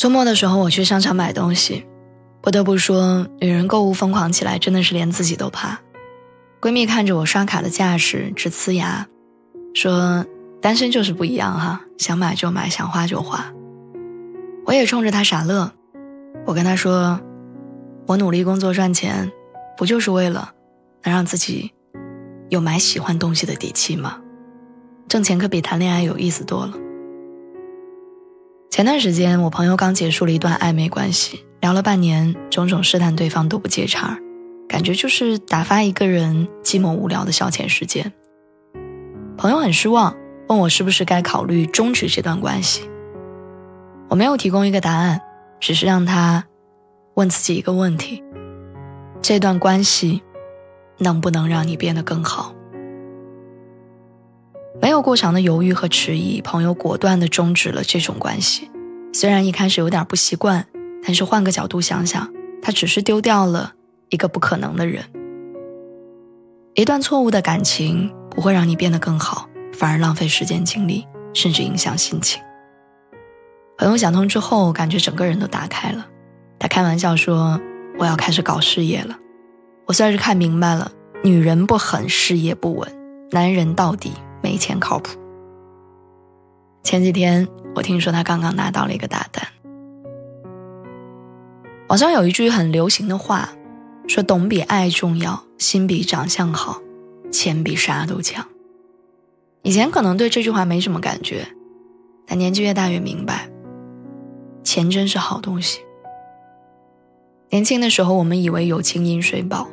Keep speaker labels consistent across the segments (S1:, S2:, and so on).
S1: 周末的时候，我去商场买东西，不得不说，女人购物疯狂起来真的是连自己都怕。闺蜜看着我刷卡的架势，直呲牙，说：“单身就是不一样哈，想买就买，想花就花。”我也冲着她傻乐，我跟她说：“我努力工作赚钱，不就是为了能让自己有买喜欢东西的底气吗？挣钱可比谈恋爱有意思多了。”前段时间，我朋友刚结束了一段暧昧关系，聊了半年，种种试探，对方都不接茬感觉就是打发一个人寂寞无聊的消遣时间。朋友很失望，问我是不是该考虑终止这段关系。我没有提供一个答案，只是让他问自己一个问题：这段关系能不能让你变得更好？没有过长的犹豫和迟疑，朋友果断地终止了这种关系。虽然一开始有点不习惯，但是换个角度想想，他只是丢掉了一个不可能的人。一段错误的感情不会让你变得更好，反而浪费时间精力，甚至影响心情。朋友想通之后，感觉整个人都打开了。他开玩笑说：“我要开始搞事业了。”我算是看明白了，女人不狠，事业不稳；男人到底。没钱靠谱。前几天我听说他刚刚拿到了一个大单。网上有一句很流行的话，说“懂比爱重要，心比长相好，钱比啥都强”。以前可能对这句话没什么感觉，但年纪越大越明白，钱真是好东西。年轻的时候我们以为友情饮水饱，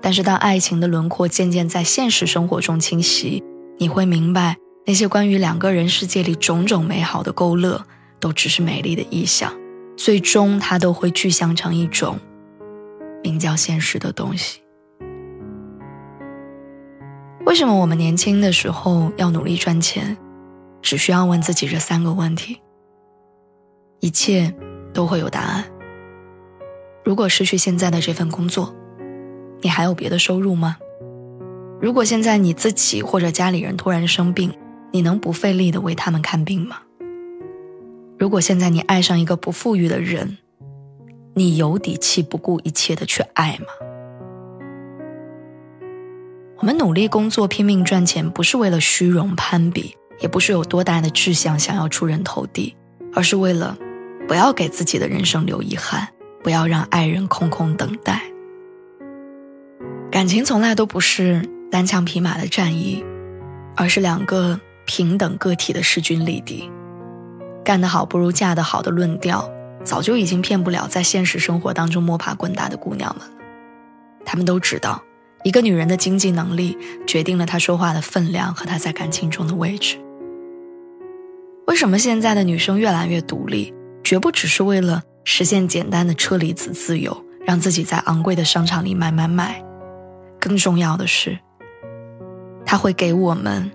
S1: 但是当爱情的轮廓渐渐在现实生活中清晰。你会明白，那些关于两个人世界里种种美好的勾勒，都只是美丽的意象，最终它都会具象成一种名叫现实的东西。为什么我们年轻的时候要努力赚钱？只需要问自己这三个问题，一切都会有答案。如果失去现在的这份工作，你还有别的收入吗？如果现在你自己或者家里人突然生病，你能不费力的为他们看病吗？如果现在你爱上一个不富裕的人，你有底气不顾一切的去爱吗？我们努力工作拼命赚钱，不是为了虚荣攀比，也不是有多大的志向想要出人头地，而是为了不要给自己的人生留遗憾，不要让爱人空空等待。感情从来都不是。单枪匹马的战役，而是两个平等个体的势均力敌。干得好不如嫁得好的论调，早就已经骗不了在现实生活当中摸爬滚打的姑娘们了。她们都知道，一个女人的经济能力决定了她说话的分量和她在感情中的位置。为什么现在的女生越来越独立？绝不只是为了实现简单的车厘子自由，让自己在昂贵的商场里买买买。更重要的是。他会给我们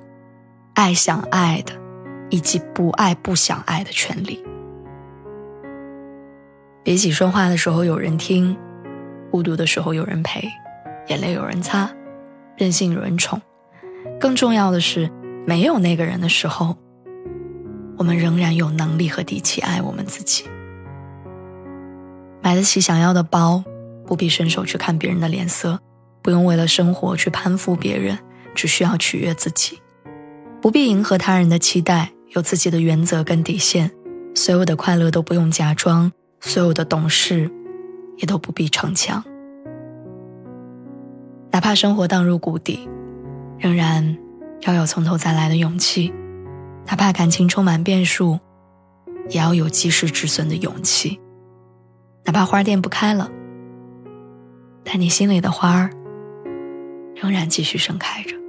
S1: 爱想爱的，以及不爱不想爱的权利。比起说话的时候有人听，孤独的时候有人陪，眼泪有人擦，任性有人宠，更重要的是，没有那个人的时候，我们仍然有能力和底气爱我们自己。买得起想要的包，不必伸手去看别人的脸色，不用为了生活去攀附别人。只需要取悦自己，不必迎合他人的期待，有自己的原则跟底线。所有的快乐都不用假装，所有的懂事也都不必逞强。哪怕生活荡入谷底，仍然要有从头再来的勇气；哪怕感情充满变数，也要有及时止损的勇气；哪怕花店不开了，但你心里的花儿仍然继续盛开着。